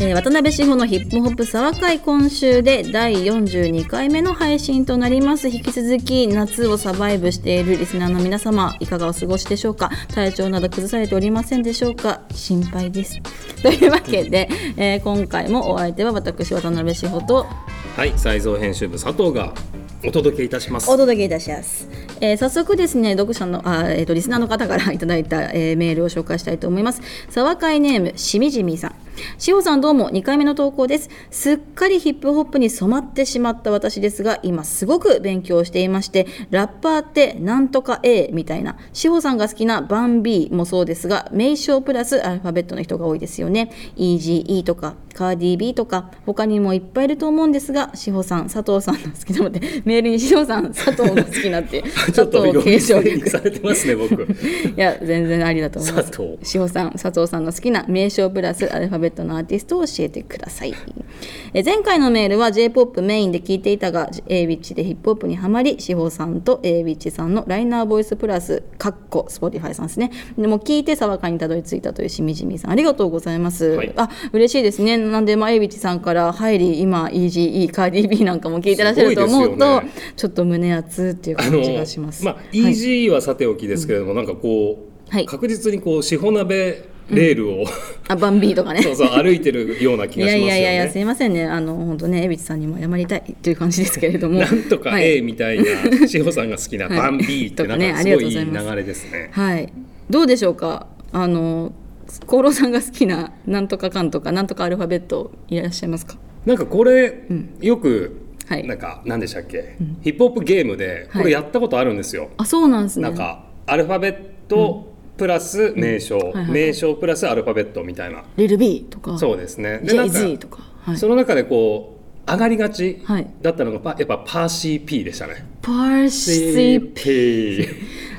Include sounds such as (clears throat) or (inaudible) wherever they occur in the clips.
えー渡辺志保のヒップホップ沢会今週で第42回目の配信となります。引き続き夏をサバイブしているリスナーの皆様いかがお過ごしでしょうか？体調など崩されておりませんでしょうか？心配です。(laughs) というわけで、えー今回もお相手は私渡辺志保とはい、再造編集部佐藤がお届けいたします。お。届けいたします、えー早速ですね読者のあ、えー、とリスナーの方からいただいた、えーメールを紹介したいと思います。沢会ネームしみじみさんしほさんどうも2回目の投稿です。すっかりヒップホップに染まってしまった私ですが今すごく勉強していましてラッパーってなんとか A みたいなしほさんが好きなバン B もそうですが名称プラスアルファベットの人が多いですよね。EGE とかカーディー B とか他にもいっぱいいると思うんですが志保さん佐藤さんの好きなのでメールに志保さん佐藤が好きなって (laughs) ちょっと呼び継承捨てにされてますね、僕。いや全然ありだと思います。佐藤。志保さん佐藤さんの好きな名称プラスアルファベットのアーティストを教えてくださいえ前回のメールは j p o p メインで聞いていたが a ウィッチでヒップホップにはまり志保さんと a ウィッチさんのライナーボイスプラスかっこ Spotify さんですねでも聞いて爽かにたどり着いたというしみじみさんありがとうございます、はいあ嬉しいですねなんで、まあ、a ウィッチさんから入り今 EGE カーディー B なんかも聞いてらっしゃると思うと、ねちょっと胸熱っていう感じがしますまあ、はい EG はさておきですけれども、なんかこう、はい確実にこう、しほ鍋レールを、あバンビーとかね。そうそう、歩いてるような気いがしますよね。やいやいやいやすいませんね。あの本当ね江口さんにも謝りたいっていう感じですけれども。なんとかはい。A みたいな、しほさんが好きなはい。バン B ってなんとかすごいいい流れですね。はい。どうでしょうか？あの厚労さんが好きななんとかかんとかなんとかアルファベットいらっしゃいますか？なんかこれ、よく、はい。なんか何でしたっけ、ヒップホップゲームでこれやったことあるんですよ。あそうなんですね。なんかアルファベットプラス名称、はいはいはい。名称プラスアルファベッットみたいな。リルビーとか。そうですね。でなんか JZ とか。はい。その中でこう上がりがちはいだったのがパやっぱパーシー P でしたね。パーシー P。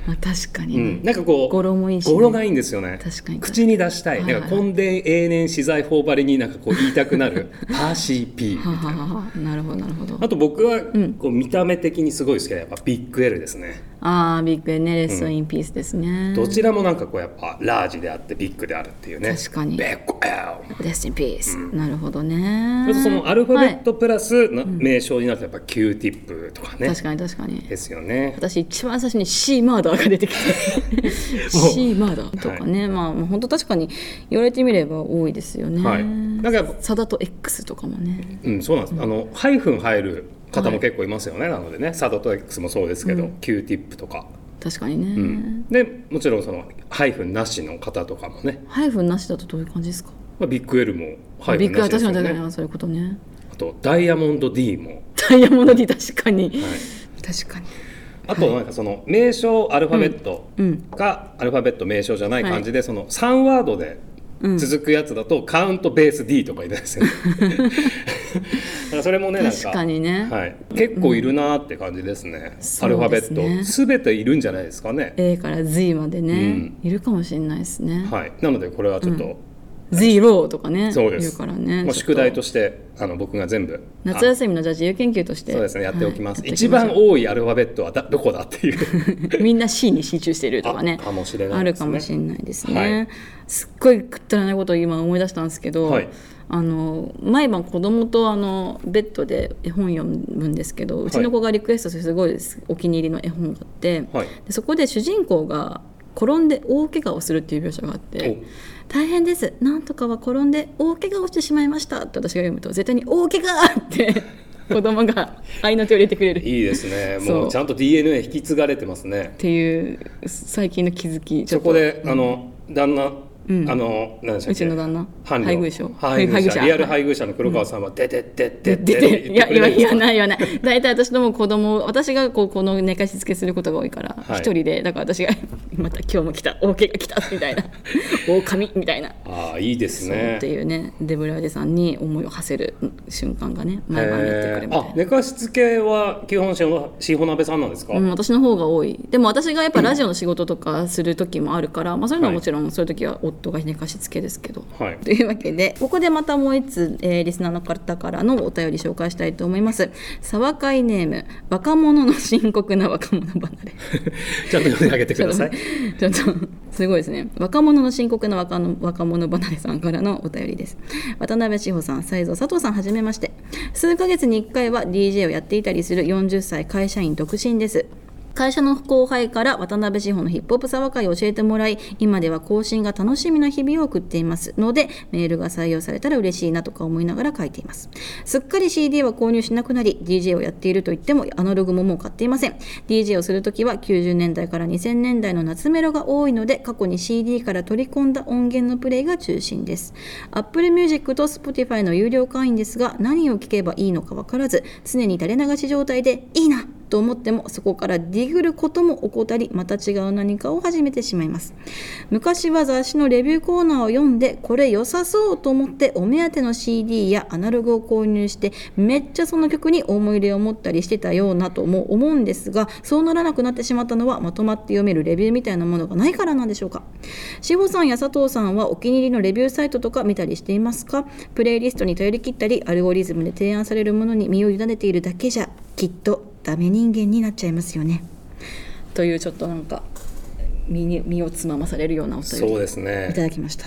あ (laughs) 確かに、うん、なんかこう語呂もいいしね。語呂がいいんですよね。確かに。口に出したい、はいはいなんか根伝永年資材法張りになんかこう言いたくなる。(laughs) パーシー P ははははなるほどなるほど。あと僕はこう見た目的にすごい好きなやっぱビッグ L ですねああ Big L rest in peace ですね、どちらもなんかこうやっぱラージであってビッグであるっていうね。確かに。 Big L rest in peace、なるほどね。そのアルファベッはトプラスな名称になるとやっぱ Q-Tip とかね。い確かに確かに。ですよね。私一番最初に C-Murder が出てきて。(laughs) C-Murder とかね、まあまあ本当確かに言われてみれば多いですよね、はい。なんかサダと X とかもね。うん、そうなんです、あのハイフン入る方も結構いますよね、なのでねサドと X もそうですけど、Q ティップとか、確かにね、うん。でもちろんそのハイフンなしの方とかもね、ハイフンなしだとどういう感じですか？まあ、ビッグ L もハイフンビッグはなしですよ確かに確かねにそういうことね。あとダイヤモンド D も、ダイヤモンド D 確かに、はい、確かに。あとなんかその名称アルファベットうん。がアルファベット名称じゃない感じで、その3ワードで続くやつだとカウントベース D とかいるんですよ、ね、(laughs) それもねなんか確かにね、はい、結構いるなって感じですね、そうアルファベット。すべているんじゃないですかね。A から Z までね、いるかもしれないですね、はい、なのでこれはちょっと、ゼロとかねそうです。言うからね。もう宿題としてあの僕が全部。夏休みのじゃあ自由研究として。あそうですねやっておきます、はい。一番多いアルファベットはだどこだっていう。(laughs) みんな C に集中してるとかねあかもしれなあいね。るかもしれないですね、はい。すっごいくったらないことを今思い出したんですけど、はい。あの毎晩子供とあのベッドで絵本読むんですけどうちの子がリクエストするすごいお気に入りの絵本があって、はい。でそこで主人公が転んで大怪我をするっていう描写があって「大変です。なんとかは転んで大怪我をしてしまいました」って私が読むと絶対に「大怪我!」って (laughs) 子供が合いの手を入れてくれる。いいですね。もうちゃんと DNA 引き継がれてますね。っていう最近の気づきそこで、あの旦那、あの何でしうちの旦那？伴侶。配偶者。リアル配偶者の黒川さんは「でででででででいや言わない言わない。大体私ども子供私がこうこの寝かしつけすることが多いから一、はい。人でだから私がまた今日も来た大怪我来たみたいな。(laughs) 狼みたいな、ああいいですね。っていうねデブラーデさんに思いを馳せる瞬間がね毎晩やってくるみたいな。あ寝かしつけは基本しほ鍋さんなんですか、うん、私の方が多い。でも私がやっぱラジオの仕事とかする時もあるから、まあ、そういうのはもちろんそういう時は夫夫が寝かしつけですけど。はい。というわけでここでまたもう一つ、えーリスナーの方からのお便り紹介したいと思います。沢会ネーム若者の深刻な若者離れ。(laughs) ちゃんと読んであげてください。ちょっとすごいですね。若者の深刻な若の若者離れさんからのお便りです。渡辺志保さん西蔵佐藤さんはじめまして。数ヶ月に1回は DJ をやっていたりする40歳会社員独身です会社の後輩から渡辺志保のヒップホップ沢会を教えてもらい今では更新が楽しみな日々を送っています。のでメールが採用されたら嬉しいなとか思いながら書いています。すっかり CD は購入しなくなり DJ をやっていると言ってもアナログももう買っていません。DJ をするときは90年代から2000年代の夏メロが多いので過去に CD から取り込んだ音源のプレイが中心です。Apple Music と Spotify の有料会員ですが何を聴けばいいのか分からず常に垂れ流し状態でいいなと思ってもそこからディグることも怠りまた違う何かを始めてしまいます。昔は雑誌のレビューコーナーを読んでこれ良さそうと思ってお目当ての CD やアナログを購入してめっちゃその曲に思い入れを持ったりしてたようなとも思うんですがそうならなくなってしまったのはまとまって読めるレビューみたいなものがないからなんでしょうか志保さんや佐藤さんはお気に入りのレビューサイトとか見たりしていますか？プレイリストに頼り切ったりアルゴリズムで提案されるものに身を委ねているだけじゃきっと。ダメ人間になっちゃいますよね。というちょっとなんか身に身をつままされるようなお便りですね。いただきました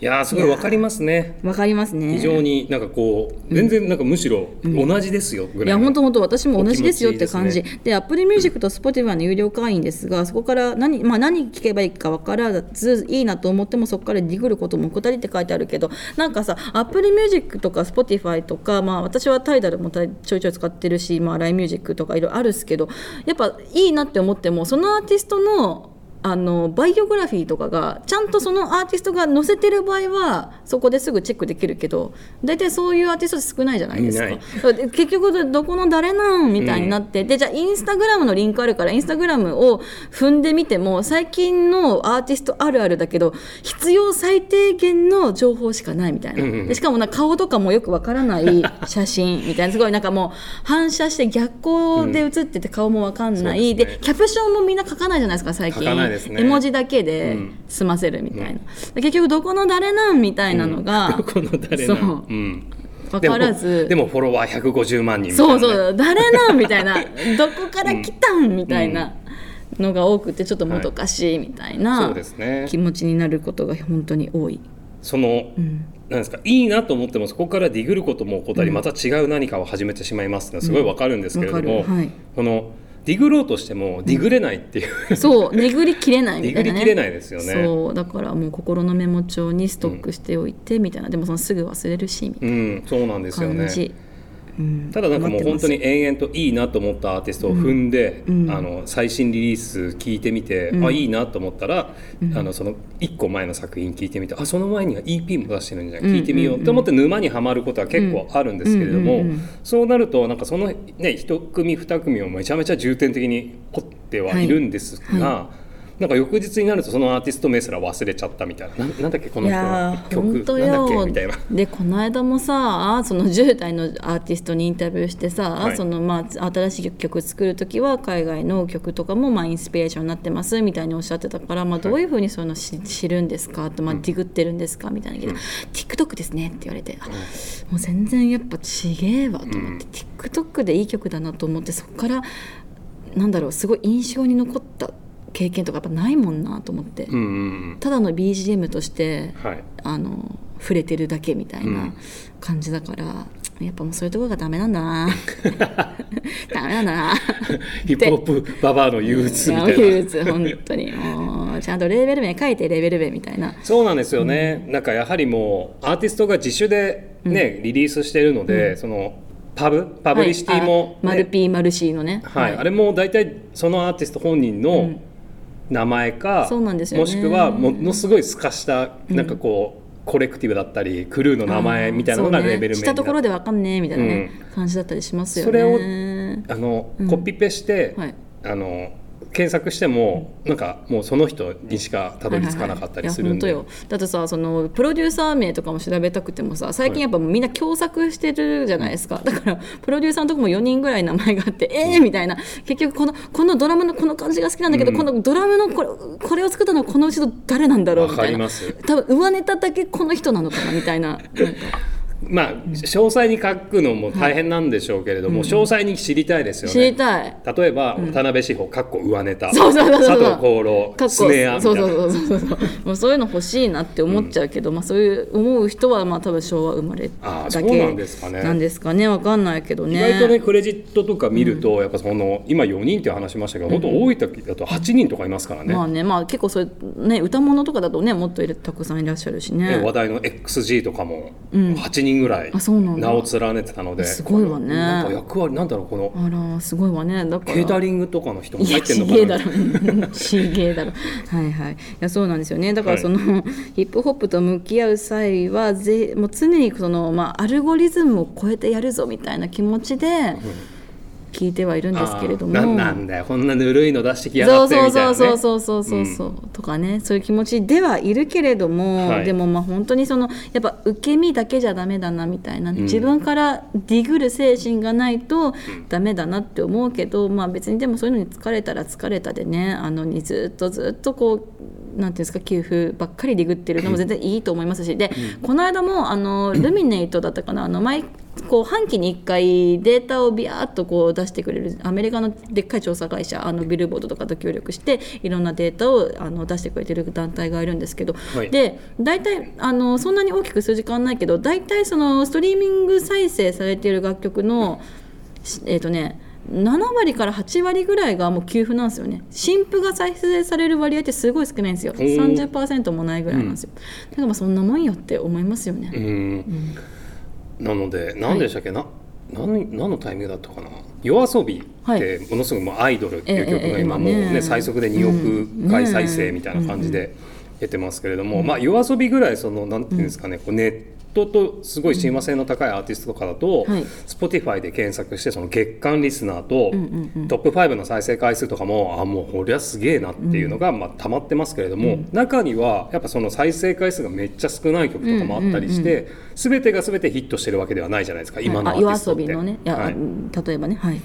いやーすごいわかりますね。わかりますね。非常になんかこう全然なんかむしろ同じですよぐいらいのや本当本当私も同じですよって感じ。お気持ちいいで Apple Music と Spotify の有料会員ですがそこから何,、まあ、何聞けばいいか分からずいいなと思ってもそこからディグることも怠りって書いてあるけどなんかさ Apple Music とか Spotify とか、まあ、私はタイダルもちょいちょい使ってるし、まあ、LINE Music とかいろいろあるっすけどやっぱいいなって思ってもそのアーティストのあのバイオグラフィーとかがちゃんとそのアーティストが載せてる場合はそこですぐチェックできるけど大体そういうアーティストって少ないじゃないですか。結局どこの誰なんみたいになって、でじゃあインスタグラムのリンクあるからインスタグラムを踏んでみても最近のアーティストあるあるだけど必要最低限の情報しかないみたいな、うんうんでしかもな顔とかもよくわからない写真みたいな。すごいなんかもう反射して逆光で写ってて顔もわかんない、そうですね。でキャプションもみんな書かないじゃないですか最近絵文字だけでうん。済ませるみたいな、で結局どこの誰なんみたいなのが、どこの誰なそう。うん。分からず。でもフォロワー150万人みたいな。ね、そうそう。誰なんみたいな。(laughs) どこから来たんみたいなのが多くてちょっともどかしいみたいそなうですね。気持ちになることが本当に多い。その、うん。なんですかいいなと思ってもそこからディグることも怠り、また違う何かを始めてしまいますすごいわかるんですけれども、わかる。はい。このディグろうとしてもディグれないっていう、そう巡りきれないみたいな、ね、ディグりきれないですよね。そうだからもう心のメモ帳にストックしておいてみたいな、でもそのすぐ忘れるしみたいうん、そうなんですよね。な感じ、うん。ただなんかもう本当にに延々といいなと思ったアーティストを踏んで、うん。あの最新リリース聞いてみて、うん。あいいなと思ったら、あのその1個前の作品聞いてみてあその前には EP も出してるんじゃん。聞いてみようと思って沼にはまることは結構あるんですけれども、うん。うん。うん。うんそうなるとなんかそのね1組2組をめちゃめちゃ重点的に掘ってはいるんですが。はいなんか翌日になるとそのアーティスト名すら忘れちゃったみたいな。ななんだっけこの人の曲？なんだっけよみたいな。でこの間もさその10代のアーティストにインタビューしてさ、はい。そのまあ、新しい曲作る時は海外の曲とかもまあインスピレーションになってますみたいにおっしゃってたから、まあ、どういうふうにそういうの知知るんですか？って、まあ、ディグってるんですか？みたいなけど、TikTok ですねって言われて、あもう全然やっぱちげえわと思って、TikTok でいい曲だなと思ってそこからなんだろうすごい印象に残った経験とかやっぱないもんなと思って。うんうんうん。ただの BGM としてはい。あの触れてるだけみたいうなん。感じだから、やっぱもうそういうところがダメなんだな。(laughs) ダメなんだな。ヒップホップババアの憂鬱みたいな。憂鬱本当に。もうちゃんとレーベル名書いてレーベル名みたいな。そうなんですよね、なんかやはりもうアーティストが自主でね、リリースしているので、そのパブパブリシティも、はいあマル P マル C のね。はい。あれも大体そのアーティスト本人の名前か、そうなんですよね。もしくはものすごい透かしたなんかこう、コレクティブだったりクルーの名前みたいなのがレーベル名ところでわかんねえみたいなね、感じだったりしますよね。それをあの、コピペして、はい。あの検索しても、なんかもうその人にしかたどり着かなかったりするんで、はいはいはいいや本当よ。だってさそのプロデューサー名とかも調べたくてもさ最近やっぱみんな共作してるじゃないですか、だからプロデューサーのとこも4人ぐらい名前があって、えーみたいな。結局このこのドラムのこの感じが好きなんだけど、このドラムのこれこれを作ったのはこのうちの誰なんだろうわみたいな。かります。多分上ネタだけこの人なのかなみたいな。なんかまあ詳細に書くのも大変なんでしょうけれども、詳細に知りたいですよ知りね。たい。例えば、渡辺志保かっこ上ネタ。そうそうそう佐藤功労かっこスネアそそうそうそうそうもうそういうの欲しいなって思っちゃうけど、まあそういう思う人はまあ多分昭和生まれだけなんですかね。なんですかね。わかんないけどね。意外とねクレジットとか見ると、やっぱその今4人って話しましたけど、本当多い時だと8人とかいますからね。まあねまあ結構そういうね歌物とかだとねもっといるたくさんいらっしゃるしね。ね話題の XG とかも8人ぐらい名を連ねてたので、すごいわね。なんか役割なんだろうこのあらすごいわね。だから。ケータリングとかの人も入ってんのかな？ちげえだろ。はいはい。いやそうなんですよね。だからはい。その、ヒップホップと向き合う際はぜもう常にその、まあ、アルゴリズムを超えてやるぞみたいな気持ちで聞いてはいるんですけれども、ななんだよ。こんなぬるいの出してきやがってそうみたいなね。そうそうそうそうそうそう、とかねそういう気持ちではいるけれども、はい。でもまあ本当にそのやっぱ受け身だけじゃダメだなみたいな、自分からディグる精神がないとダメだなって思うけど、まあ別にでもそういうのに疲れたら疲れたでねあのにずっとずっとこうなんていうんですか給付ばっかりディグってるのも全然いいと思いますし。で、この間もあのルミネイトだったかなあの毎こう半期に1回データをビヤーっとこう出してくれるアメリカのでっかい調査会社あのビルボードとかと協力していろんなデータをあの出してくれてる団体がいるんですけど、はい。で大体あのそんなに大きく数字変わらないけど大体そのストリーミング再生されている楽曲のしえっ、とね7割から8割ぐらいがもう給付なんですよね。新譜が再生される割合ってすごい少ないんですよ。ー30%もないぐらいなんですよ、だからまあそんなもんよって思いますよね、うんなので何でしたっけ、な何何のタイミングだったかな？夜遊びってものすごくもうアイドルっていう曲ええが今もうね最速で2億回再生みたいな感じで出てますけれども、まあ夜遊びぐらいそのなんていうんですかね、こうネットとすごい親和性の高いアーティストとかだと、はい。Spotify で検索してその月間リスナーとトップ5の再生回数とかもあもうこれはすげえなっていうのがまあ溜まってますけれども、中にはやっぱその再生回数がめっちゃ少ない曲とかもあったりして、全てが全てヒットしてるわけではないじゃないですか今のアーティストって。例えばね。はい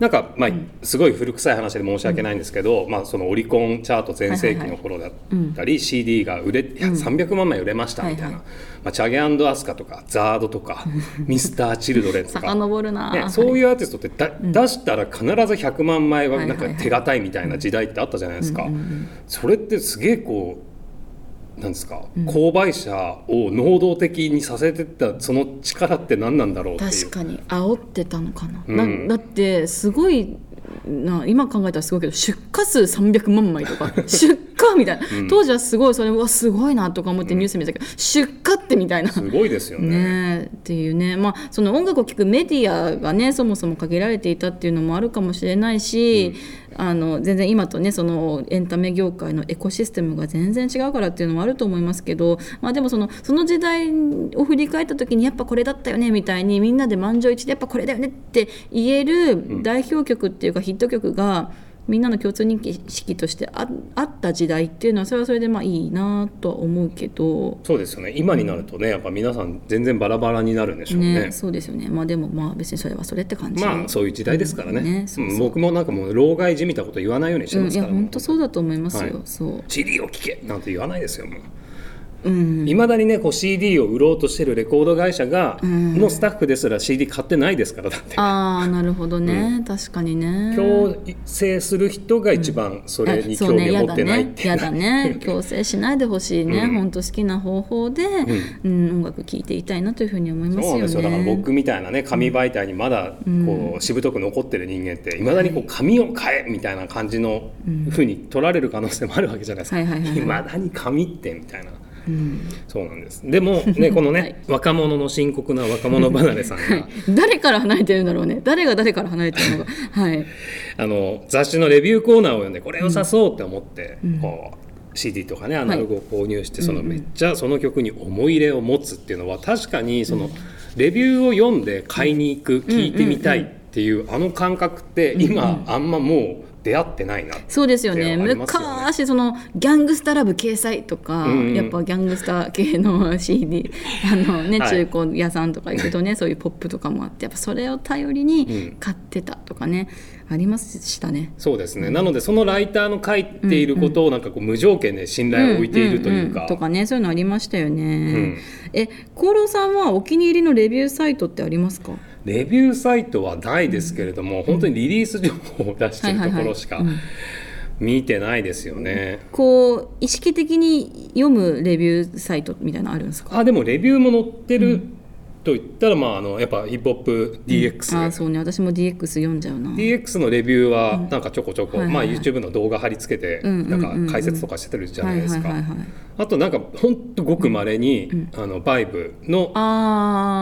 なんか、まあ、すごい古臭い話で申し訳ないんですけど、まあ、そのオリコンチャート全盛期の頃だったり、CD が売れ、いや300万枚売れましたみたいな、はいはい。まあ、チャゲアスカとかザードとか (laughs) ミスターチルドレンとか。遡るな、ね、そういうアーティストってだ、出したら必ず100万枚はなんか手堅いみたいな時代ってあったじゃないですか、それってすげえこうなんですか、購買者を能動的にさせてったその力って何なんだろうっていう。確かに。煽ってたのかな,うん。な、だってすごいな今考えたらすごいけど出荷数300万枚とか。(laughs) 出荷みたいな、当時はすごいそれうわすごいなとか思ってニュース見てたけど、出荷ってみたいな。すごいですよね。ねえっていうね、まあ、その音楽を聴くメディアがねそもそも限られていたっていうのもあるかもしれないし、あの全然今とねそのエンタメ業界のエコシステムが全然違うからっていうのもあると思いますけど、まあ、でもそのその時代を振り返った時にやっぱこれだったよねみたいにみんなで満場一致でやっぱこれだよねって言える代表曲っていうかヒット曲がみんなの共通認識としてああった時代っていうのはそれはそれでまあいいなとは思うけど。そうですよね今になるとねやっぱ皆さん全然バラバラになるんでしょうねね、そうですよね。まあでもまあ別にそれはそれって感じ。まあそういう時代ですからね,、うんねそうそううん僕もなんかもう老害じみたこと言わないようにしてうん、いやますから、本当そうだと思いますよ。はいそう。CD を聴けなんて言わないですよもううん。いまだにねこう CD を売ろうとしてるレコード会社が、のスタッフですら CD 買ってないですからだってああなるほどね、確かにね。強制する人が一番それに興味を持ってないっていうやだね。やだね。(laughs) 強制しないでほしいね。本当好きな方法で、うん、音楽聴いていたいなというふうに思いますよね。そうなんですよだから僕みたいなね紙媒体にまだこうしぶとく残ってる人間っていまだにこう紙を買えみたいな感じのふうに取られる可能性もあるわけじゃないですかはいまだに紙ってみたいな。そうなんです。でもね (laughs) このね、はい若者の深刻な若者離れさんが誰から離れてるんだろうね？誰が誰から離れてるのか。(laughs) はい。あの雑誌のレビューコーナーを読んでこれをさそうって思って、こう CD とかねアナログを購入して、そのめっちゃその曲に思い入れを持つっていうのは確かにその、レビューを読んで買いに行く聞いてみたいってっていうあの感覚って今、あんまもう出会ってないなそうですよね。ね昔そのギャングスタラブ掲載とか、うんうん。やっぱギャングスタ系の CD (laughs) あの、ねはい。中古屋さんとか行くとねそういうポップとかもあってやっぱそれを頼りに買ってたとかね、ありましたね。そうですね、なのでそのライターの書いていることをなんかこう無条件で信頼を置いているというか、んんん。とかねそういうのありましたよね。ん。え功労さんはお気に入りのレビューサイトってありますか？レビューサイトはないですけれども、本当にリリース情報を出してるところしか見てないですよね。こう意識的に読むレビューサイトみたいなのあるんですか？あでもレビューも載ってると言ったら、まあ、あのやっぱヒップホップ DX、あーそうね。私も DX 読んじゃうな。DX のレビューはなんかちょこちょこ、まあ、YouTube の動画貼り付けてうんうんうんうん。なんか解説とかしてるじゃないですか。あとなんかほんとごくまれに、あのバイブの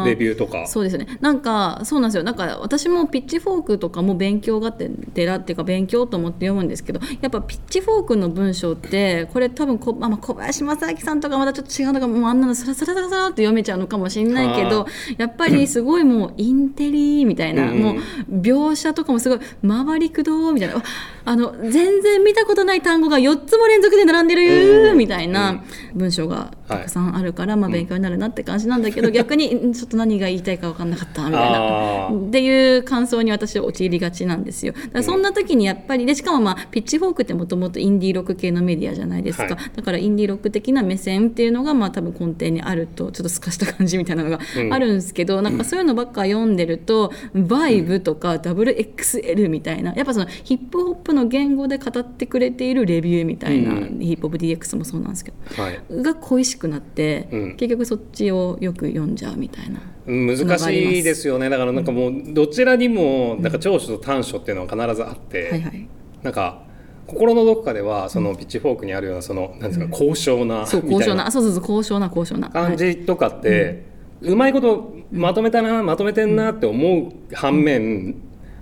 レビューとか。そうですね。なんかそうなんですよ。なんか私もピッチフォークとかも勉強がてらっていうか勉強と思って読むんですけどやっぱピッチフォークの文章ってこれ多分こ、まあ、まあ小林正明さんとかまたちょっと違うのかもうあんなのサラサラサラサラって読めちゃうのかもしれないけどあやっぱりすごいもうインテリみたいな、うん。もう描写とかもすごい回りくどみたいなああの全然見たことない単語が4つも連続で並んでるみたいな文章がたくさんあるから、まあ、勉強になるなって感じなんだけど、(laughs) 逆にんちょっと何が言いたいか分かんなかったみたいな。っていう感想に私は陥りがちなんですよ。だからそんな時にやっぱりでしかもまあピッチフォークってもともとインディーロック系のメディアじゃないですか、はい。だからインディーロック的な目線っていうのがまあ多分根底にあるとちょっと透かした感じみたいなのがうん。あるんですけど、なんかそういうのばっか読んでるとバイブとか WXL みたいな。やっぱそのヒップホップの言語で語ってくれているレビューみたいな、うん。ヒップホップ DX もそうなんですけど。はい、が恋しくなって、うん。結局そっちをよく読んじゃうみたいな。難しいですよね。だからなんかもうどちらにもなんか長所と短所っていうのは必ずあって、はいはい。なんか心のどこかではそのピッチフォークにあるようなそのなんですか高尚なみたいな高尚なあそうそうそう高尚な高尚な。感じとかってうまいことまとめたなまとめてんなって思う反面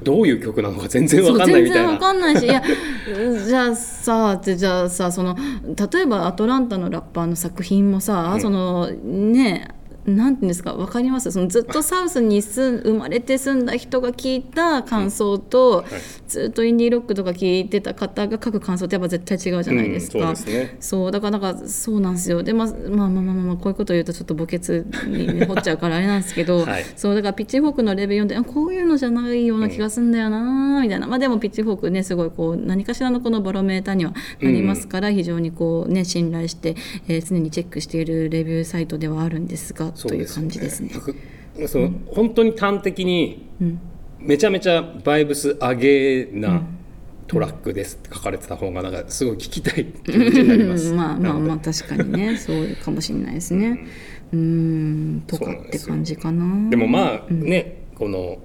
どういう曲なのか全然わかんないみたいそう全然わな。かんないしいや (laughs) じゃあさってじゃあさその例えばアトランタのラッパーの作品もさ、うんそのねなんていうんですかわかります？そのずっとサウスに住ん生まれて住んだ人が聞いた感想と、はい。ずっとインディーロックとか聞いてた方が書く感想ってやっぱ絶対違うじゃないですか。うんそうね。だからなんかそうなんですよ。で、まあ、まあまあまあまあこういうことを言うとちょっと墓穴に掘っちゃうからあれなんですけど、はい。そうだからピッチフォークのレビュー読んであこういうのじゃないような気がするんだよなみたいな、まあでもピッチフォークねすごいこう何かしらのこのバロメーターにはなりますから、非常にこうね信頼して、えー常にチェックしているレビューサイトではあるんですがという感じですね。僕その本当に端的にめちゃめちゃバイブス上げなトラックですって書かれてた方がなんかすごい聞きたい気持ちになりまあまあまあ確かにね。(laughs) そうかもしれないですね。うん。とかって感じかな。でもまあね、この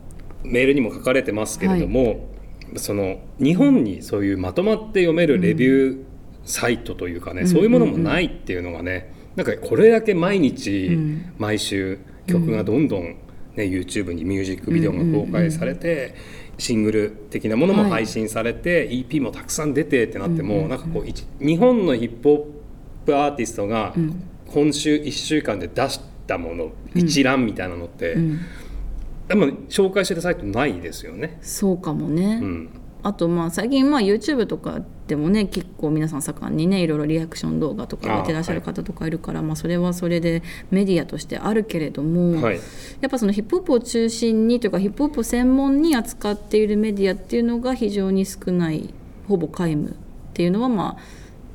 メールにも書かれてますけれども、その日本にそういうまとまって読めるレビューサイトというかね、そういうものもないっていうのがねなんかこれだけ毎日、毎週曲がどんどん、ね YouTube にミュージックビデオが公開されて、シングル的なものも配信されて、EP もたくさん出てってなっても、なんかこう一日本のヒップホップアーティストが今週1週間で出したもの、一覧みたいなのって、でも紹介してるサイトないですよね。そうかもね。うんあとまあ最近まあ YouTube とかでもね結構皆さん盛んにねいろいろリアクション動画とかやってらっしゃる方とかいるからまあそれはそれでメディアとしてあるけれども、はい。やっぱそのヒップホップを中心にというかヒップホップを専門に扱っているメディアっていうのが非常に少ないほぼ皆無っていうのはまあ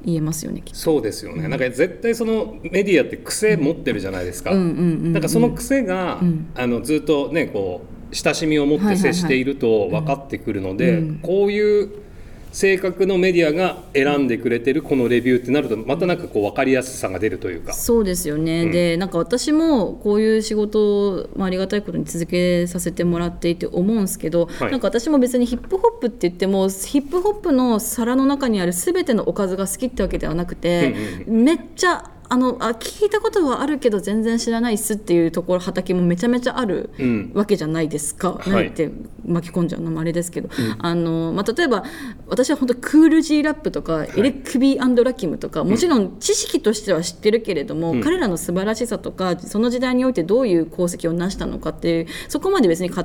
言えますよね。そうですよね、なんか絶対そのメディアって癖持ってるじゃないですか、うんかその癖が、あのずっとねこう親しみを持って接していると分かってくるので、こういう性格のメディアが選んでくれてるこのレビューってなるとまたなんかこう分かりやすさが出るというか。そうですよね、でなんか私もこういう仕事を、まあ、ありがたいことに続けさせてもらっていて思うんですけど、はい。なんか私も別にヒップホップって言ってもヒップホップの皿の中にある全てのおかずが好きってわけではなくて、めっちゃあのあ聞いたことはあるけど全然知らないっすっていうところ畑もめちゃめちゃあるうん。わけじゃないですか、はい。何って巻き込んじゃうのもあれですけど、あのまあ、例えば私は本当クール G ラップとか、エレクビーラキムとかもちろん知識としては知ってるけれども、彼らの素晴らしさとかその時代においてどういう功績を成したのかっていうそこまで別に語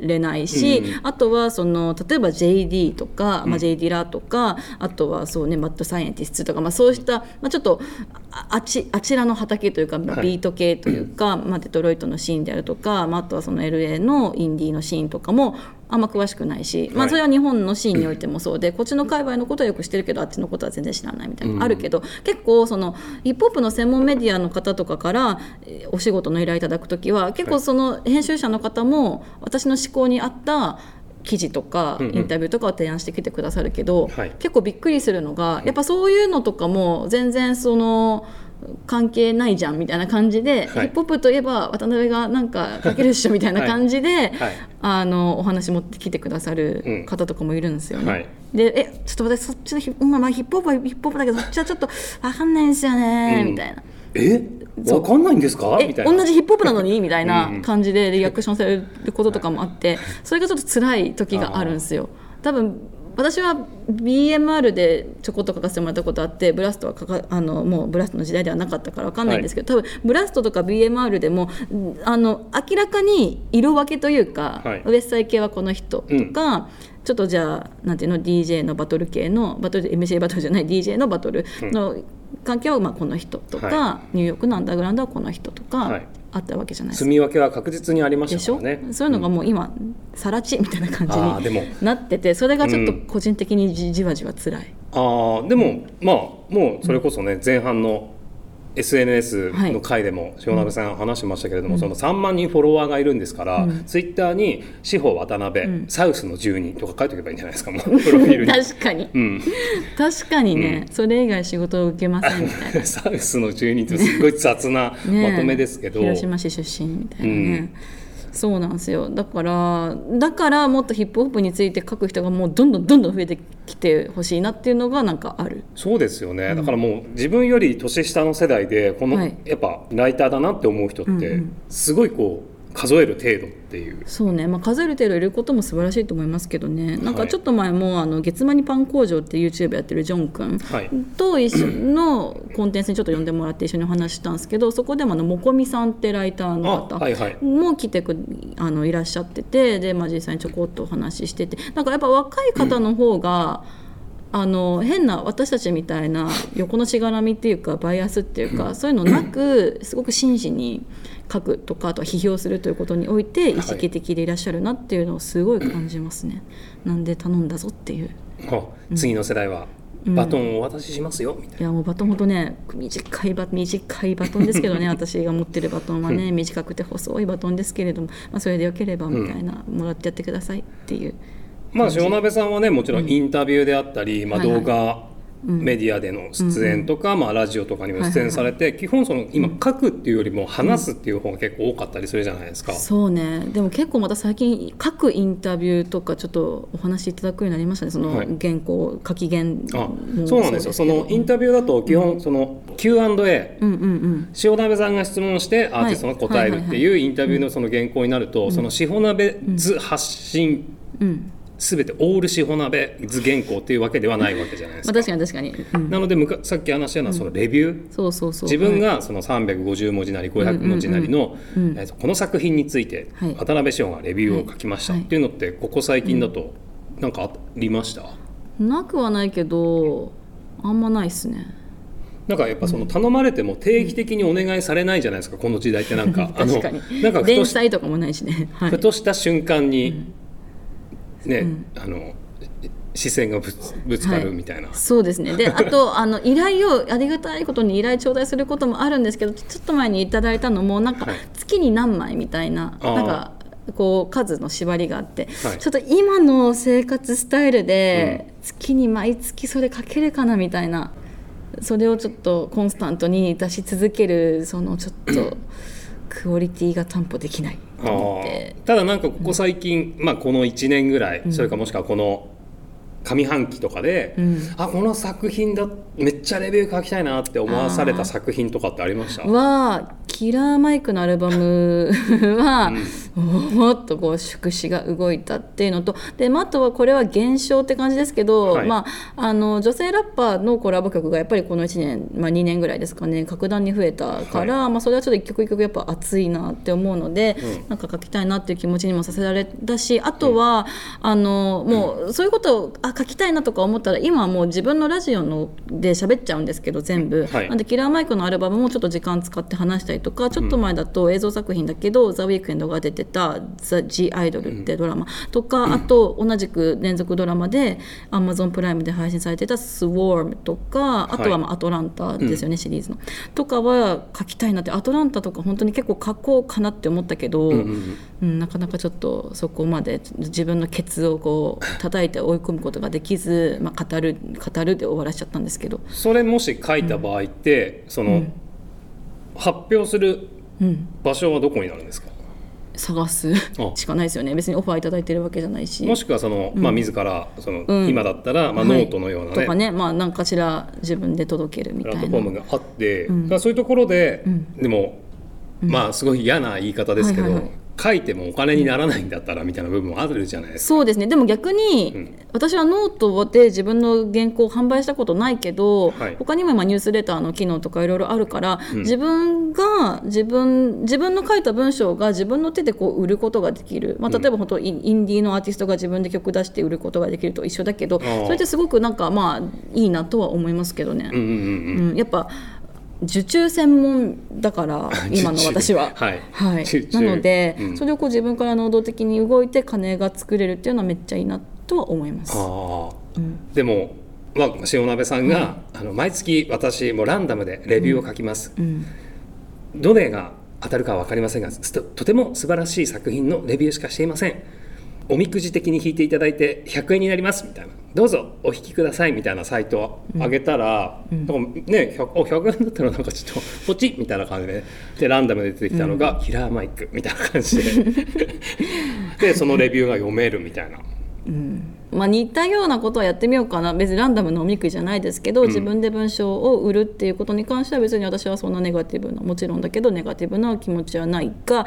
れないし、あとはその例えば JD とか、まあ、JD ラとかあとはそうねマッドサイエンティストとか、まあ、そうした、まあ、ちょっとああちあちらの畑というか、ビート系というか、(clears throat) まあ、デトロイトのシーンであるとか、まあ、あとはその LA のインディーのシーンとかもあんま詳しくないし、まあ、はい。それは日本のシーンにおいてもそうで、(clears throat) こっちの界隈のことはよく知ってるけどあっちのことは全然知らないみたいなのあるけど、結構そのヒップホップの専門メディアの方とかからえーお仕事の依頼いただくときは結構その編集者の方も私の思考に合った記事とかうんうん。インタビューとかを提案してきてくださるけど、はい。結構びっくりするのがやっぱそういうのとかも全然その関係ないじゃんみたいな感じで、はい。ヒップホップといえば渡辺がなんか書けるっしょみたいな感じで、はい。あのお話持ってきてくださる方とかもいるんですよね。はい。でえちょっと私そっちのヒップ,、まあ、まあヒップホップはヒップホップだけどそっちはちょっと分かんないんですよね、うん。みたいな。え？わかんないんですか？えみたいな。同じヒップホップなのに？みたいなうんうん。感じでリアクションされることとかもあってそれがちょっと辛い時があるんですよ。多分私は BMR でちょこっと書かせてもらったことあってブラストは書かあのもうブラストの時代ではなかったから分かんないんですけど、多分ブラストとか BMR でもうんあの明らかに色分けというか、はい。ウエストサイ系はこの人とか、ちょっとじゃあなんていうの DJ のバトル系のバトル MC バトルじゃない DJ のバトルの関係はまあこの人とか、はニューヨークのアンダーグラウンドはこの人とか、はいあったわけじゃないですか。住み分けは確実にありまでしたからね。そういうのがもう今さら地みたいな感じになっててそれがちょっと個人的にじじわじわ辛い。あーでもまあもうそれこそね前半の SNS の回でも塩鍋さん話してましたけれども、その3万人フォロワーがいるんですから、ツイッターに志保渡辺、サウスの住人とか書いておけばいいんじゃないですかもう (laughs) プロフィールに。確かに、うん、確かにね、それ以外仕事を受けませんみたいな。(laughs) サウスの住人ってすごい雑なまとめですけど、広島市出身みたいなね、そうなんですよ。だからだからもっとヒップホップについて書く人がもうどんどんどんどん増えてきてほしいなっていうのがなんかある。そうですよね、だからもう自分より年下の世代でこの、はい。やっぱライターだなって思う人ってすごいこう数える程度っていう。そうね、まあ、数える程度いることも素晴らしいと思いますけどね。なんはいかちょっと前もあの月間にパン工場って YouTube やってるジョン君はいと一緒のコンテンツにちょっと呼んでもらって一緒にお話ししたんですけどそこでもあのもこみさんってライターの方も来てくあのいらっしゃっててで、まあ、実際にちょこっとお話ししてて。なんかやっぱ若い方の方が、あの変な私たちみたいな横のしがらみっていうかバイアスっていうかそういうのなくすごく真摯に書くとかあとは批評するということにおいて意識的でいらっしゃるなっていうのをすごい感じますね。なんで頼んだぞっていう。あ次の世代はバトンをお渡ししますよみたいいやもうバトンほんとね短いバ短いバトンですけどね (laughs) 私が持ってるバトンはね短くて細いバトンですけれども、まあ、それでよければみたいな、もらってやってくださいっていう。な。まあ塩鍋さんはねもちろんインタビューであったり、まあ、はい。はい動画、メディアでの出演とか、まあ、ラジオとかにも出演されて、基本その今書くっていうよりも話すっていう方が結構多かったりするじゃないですか。そうね。でも結構また最近各インタビューとかちょっとお話しいただくようになりましたね。そのはい。原稿書き原あもそうなんですよ。そのインタビューだと基本その Q&A、うんうんうん。塩鍋さんが質問してアーティストが答えるっていうインタビューのその原稿になると、その塩鍋図発信うんすべてオール塩鍋図原稿っていうわけではないわけじゃないですまあ、か。確かに確かに、うん、なのでむかさっき話したようなそのレビュー、そうそうそう。自分はいがその350文字なり500文字なりの、えーとこの作品についてはい。渡辺翔がレビューを書きました。はい。っていうのってここ最近だとなんかありました、なくはないけどあんまないっすね。なんかやっぱその頼まれても定期的にお願いされないじゃないですかこの時代ってなんか。あ (laughs) の確かに。なんか連し載とかもないしね、はい。ふ、とした瞬間に、ね、あの視線がぶつぶつかるみたいな、そうですね。であとあの依頼をありがたいことに依頼頂戴することもあるんですけどちょっと前にいただいたのもなんかはい。月に何枚みたいな,、あー。なんかこう数の縛りがあって、はい。ちょっと今の生活スタイルで月に毎月それ書けるかなみたいなそれをちょっとコンスタントに出し続けるそのちょっとクオリティが担保できないと思って。ただなんかここ最近、まあ、この1年ぐらい、それかもしくはこの上半期とかで、あこの作品だめっちゃレビュー書きたいなって思わされた作品とかってありました？はキラーマイクのアルバムは、もっとこう宿詞が動いたっていうのとで、まあ、あとはこれは現象って感じですけど、はい。まあ、あの女性ラッパーのコラボ曲がやっぱりこの1年、まあ、2年ぐらいですかね格段に増えたから、まあ、それはちょっと一曲一曲やっぱ熱いなって思うので、なんか書きたいなっていう気持ちにもさせられたしあとは、あのもうそういうことをあ書きたいなとか思ったら今はもう自分のラジオので喋っちゃうんですけど全部、はい。なんでキラーマイクのアルバムもちょっと時間使って話したりとかちょっと前だと映像作品だけど「ザ・ウィークエンドが出てた「ザ・ジ・アイドル」ってドラマとか、あと同じく連続ドラマで Amazon プライムで配信されてた「スウォーム」とかあとはまあアトランタですよね、シリーズの。とかは書きたいなってアトランタとか本当に結構書こうかなって思ったけど、うんなかなかちょっとそこまで自分のケツをこう叩いて追い込むことができず、まあ、語る語るで終わらしちゃったんですけど。それもし書いた場合って、その、発表する場所はどこになるんですか、探す。しかないですよね。別にオファーいただいてるわけじゃないし。もしくはその、まあ自らその、うん。今だったら、まあ、ノートのようなね、とかね。まあ何かしら自分で届けるみプラたいな。ットフォームがあって、そういうところで、でも、まあすごい嫌な言い方ですけど、はいはいはい書いてもお金にならないんだったらみたいな部分もあるじゃないですか。そうですね。でも逆に、私はノートで自分の原稿を販売したことないけど、はい。他にも今ニュースレターの機能とかいろいろあるから、自分が自分自分の書いた文章が自分の手でこう売ることができる、まあ、例えば本当インインディーのアーティストが自分で曲出して売ることができると一緒だけどーそれってすごくなんかまあいいなとは思いますけどね。うんうんうん。うん、やっぱ受注専門だから (laughs) 今の私は。はい。はい。なので、うん。それをこう自分から能動的に動いて金が作れるっていうのはめっちゃいいなとは思います。ああ、でも、まあ、塩鍋さんが、あの毎月私もうランダムでレビューを書きます、どれが当たるかは分かりませんがととても素晴らしい作品のレビューしかしていませんおみくじ的に引いていただいて100円になりますみたいな。どうぞお引きくださいみたいなサイトを上げたら、なんかね 100, お100円だったらなんかちょっとポチッみたいな感じで。でランダムで出てきたのが、キラーマイクみたいな感じで。(laughs) でそのレビューが読めるみたいな。まあ、似たようなことはやってみようかな。別にランダムのおみくじじゃないですけど、自分で文章を売るっていうことに関しては別に私はそんなネガティブなもちろんだけどネガティブな気持ちはないが、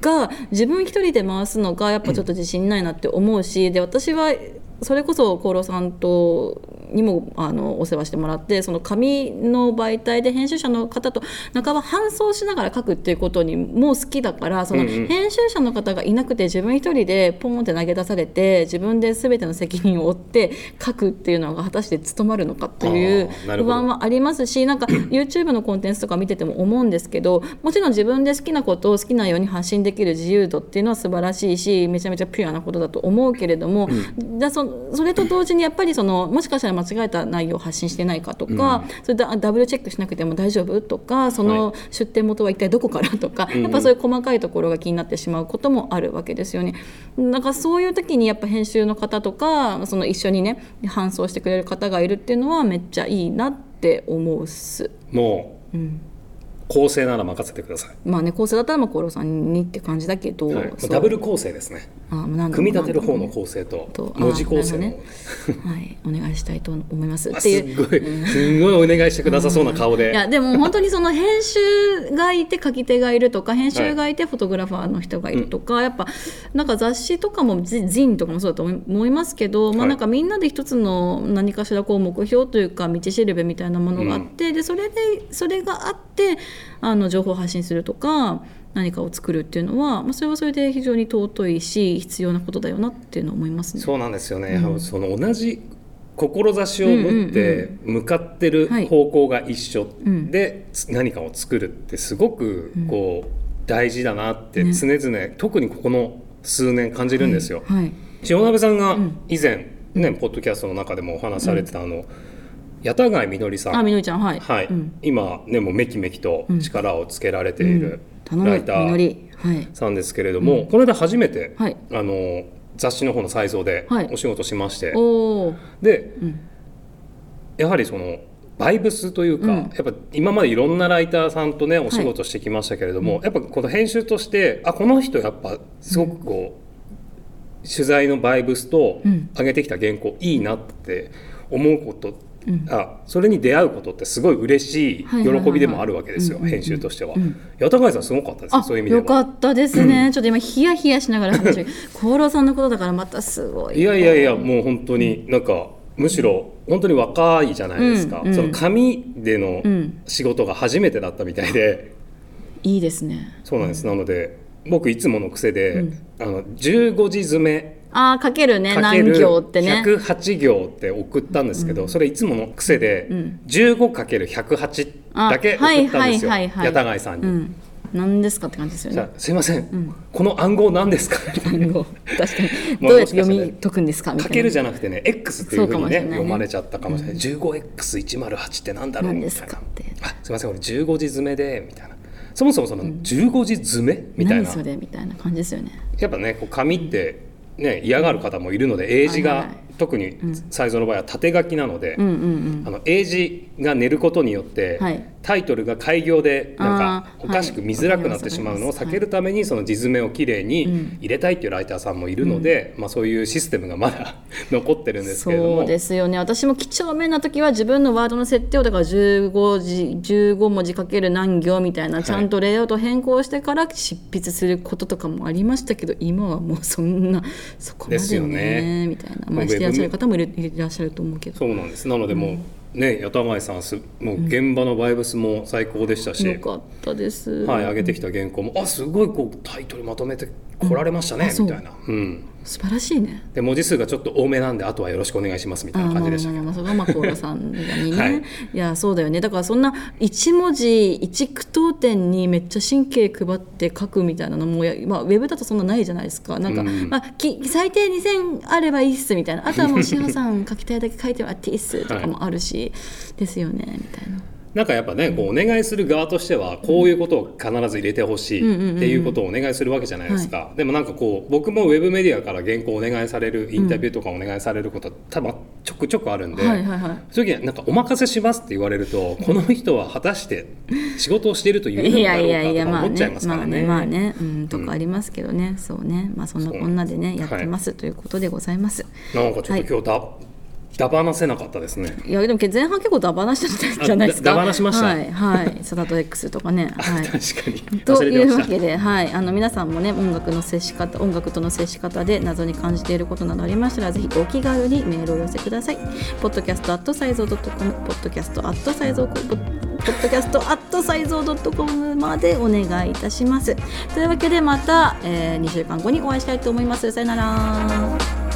が自分一人で回すのがやっぱちょっと自信ないなって思うしで私はそれこそ厚労さんとにもあのお世話してもらってその紙の媒体で編集者の方と半ば搬送しながら書くっていうことにもう好きだからその編集者の方がいなくて自分一人でポンって投げ出されて自分で全ての責任を負って書くっていうのが果たして務まるのかという不安はありますしなんか (clears throat) YouTube のコンテンツとか見てても思うんですけどもちろん自分で好きなことを好きなように発信できる自由度っていうのは素晴らしいしめちゃめちゃピュアなことだと思うけれども、だそそれと同時にやっぱりそのもしかしたら間違えた内容を発信してないかとか、それであダブルチェックしなくても大丈夫とかその出典元は一体どこからとか、やっぱそういう細かいところが気になってしまうこともあるわけですよね。だからそういう時にやっぱ編集の方とかその一緒にね搬送してくれる方がいるっていうのはめっちゃいいなって思うっす。もう、構成なら任せてください、まあね構成だったらまあコロさんにって感じだけど、はい。そう。ダブル構成ですねあ何組み立てる方の構成とと文字構成ね。はい、お願いしたいと思います。あっていう。すっごいすごいお願いしてくださそうな顔で、いやでも本当にその編集がいて書き手がいるとか編集がいてフォトグラファーの人がいるとか、やっぱなんか雑誌とかもジジンとかもそうだと思いますけど、まあ、はいなんかみんなで一つの何かしらこう目標というか道しるべみたいなものがあって、でそれでそれがあってあの情報を発信するとか何かを作るっていうのは、まあ、それはそれで非常に尊いし必要なことだよなっていうのを思いますね。そうなんですよね、その同じ志を持って向かってる方向が一緒でつ何かを作るってすごくこう大事だなって常々、特にここの数年感じるんですよ。はい。塩鍋さんが以前、ねポッドキャストの中でもお話しされてたあの八田貝みのりさん。あみのりちゃんはい、はい、うん。今ねもうめきめきと力をつけられているライターさんですけれども、この間初めて、はい。あの雑誌の方の再造ではい。お仕事しまして、おおで、やはりそのバイブスというか、やっぱ今までいろんなライターさんとねお仕事してきましたけれども、やっぱこの編集としてあこの人やっぱすごくこう、取材のバイブスとうん。上げてきた原稿いいなって思うこと、あそれに出会うことってすごい嬉しい喜びでもあるわけですよ、うんうんうん編集としては。うん。八幡さんすごかったですそういう意味では。よかったですね、ちょっと今ヒヤヒヤしながら話してる。(laughs) 功労さんのことだからまたすごい。いやいやいやもう本当になんかむしろ本当に若いじゃないですか、うん。うん。その紙でのうん。仕事が初めてだったみたいで、いいですね。そうなんです、なので僕いつもの癖で、あの15字詰めああ書けるね何かける行ってね。108行って送ったんですけど、それいつもの癖で、ん。15×108 だけ送ったんですよ。はいはいはいはい。八田貝さんに。うん。何ですかって感じですよね。じゃあすいません、この暗号何ですか？単語確かに。(laughs) どうやって読み解くんですか？みたいな。かけるじゃなくてね X っていうふうにねそうかもしれない。ね読まれちゃったかもしれない、15X108 ってなんだろう？何ですみたいな。かってあすいません俺15字詰めでみたいな。そもそもその15字詰め？みたいな、何それ？みたいな感じですよね。やっぱねこう紙ってね嫌がる方もいるので英字が、特に才蔵の場合は縦書きなので、うんうんうん。あの英字が寝ることによって、はい。タイトルが開業でなんかおかしく見づらくなってしまうのをはい避けるためにその字詰めをきれいに入れたいっていうライターさんもいるので、まあ、そういうシステムがまだ (laughs) 残ってるんですけれども。そうですよね。私も几帳面な時は自分のワードの設定をだから15字15文字かける何行みたいなちゃんとレイアウト変更してから執筆することとかもありましたけど今はもうそんなそこまですよでね。ねみたいな、まあ、らっしゃる方もいるいらっしゃると思うけどそうなんです。なのでもう、ね八田前さんすもう現場のバイブスも最高でしたし、よかったです、はい、上げてきた原稿もあすごいこうタイトルまとめてこられましたね、みたいな、うん、素晴らしいね。で文字数がちょっと多めなんであとはよろしくお願いしますみたいな感じでしたけど。まあまあそれがまあコーラさんにね、はい。い、やそうだよね。だからそんな一文字一句読点にめっちゃ神経配って書くみたいなのもや、まあ、ウェブだとそんなないじゃないですか。なんか、うんまあ、き最低2000あればいいっすみたいな。あとはもう志保さん書きたいだけ書いてもらっていいっすとかもあるし、ですよねみたいな。なんかやっぱねこうお願いする側としてはこういうことを必ず入れてほしいっていうことをお願いするわけじゃないですか、でもなんかこう僕もウェブメディアから原稿をお願いされるインタビューとかお願いされること多分ちょくちょくあるんで、そういう時になんかお任せしますって言われると (laughs) この人は果たして仕事をしていると言ういのだろやいうやいかとか思っちゃいねますからね。ね。まあね。うんとかありますけどね、そうね。まあそんなこんなでねやってます、ということでございます。なんかちょっと今日だ、だばなせなかったですね。いやでも前半結構ダバなしたんじゃないですかあだダバなしましたはいはいサタト X とかねはい確かにという。わけで、はい、あの皆さんもね音楽の接し方音楽との接し方で謎に感じていることなどありましたらぜひお気軽にメールをお寄せください。ポッドキャストアットサイゾー .com ポッドキャストアットサイゾーポッポッドキャストアットサイゾー .com までお願いいたします。というわけでまた、えー、2週間後にお会いしたいと思います。さよなら。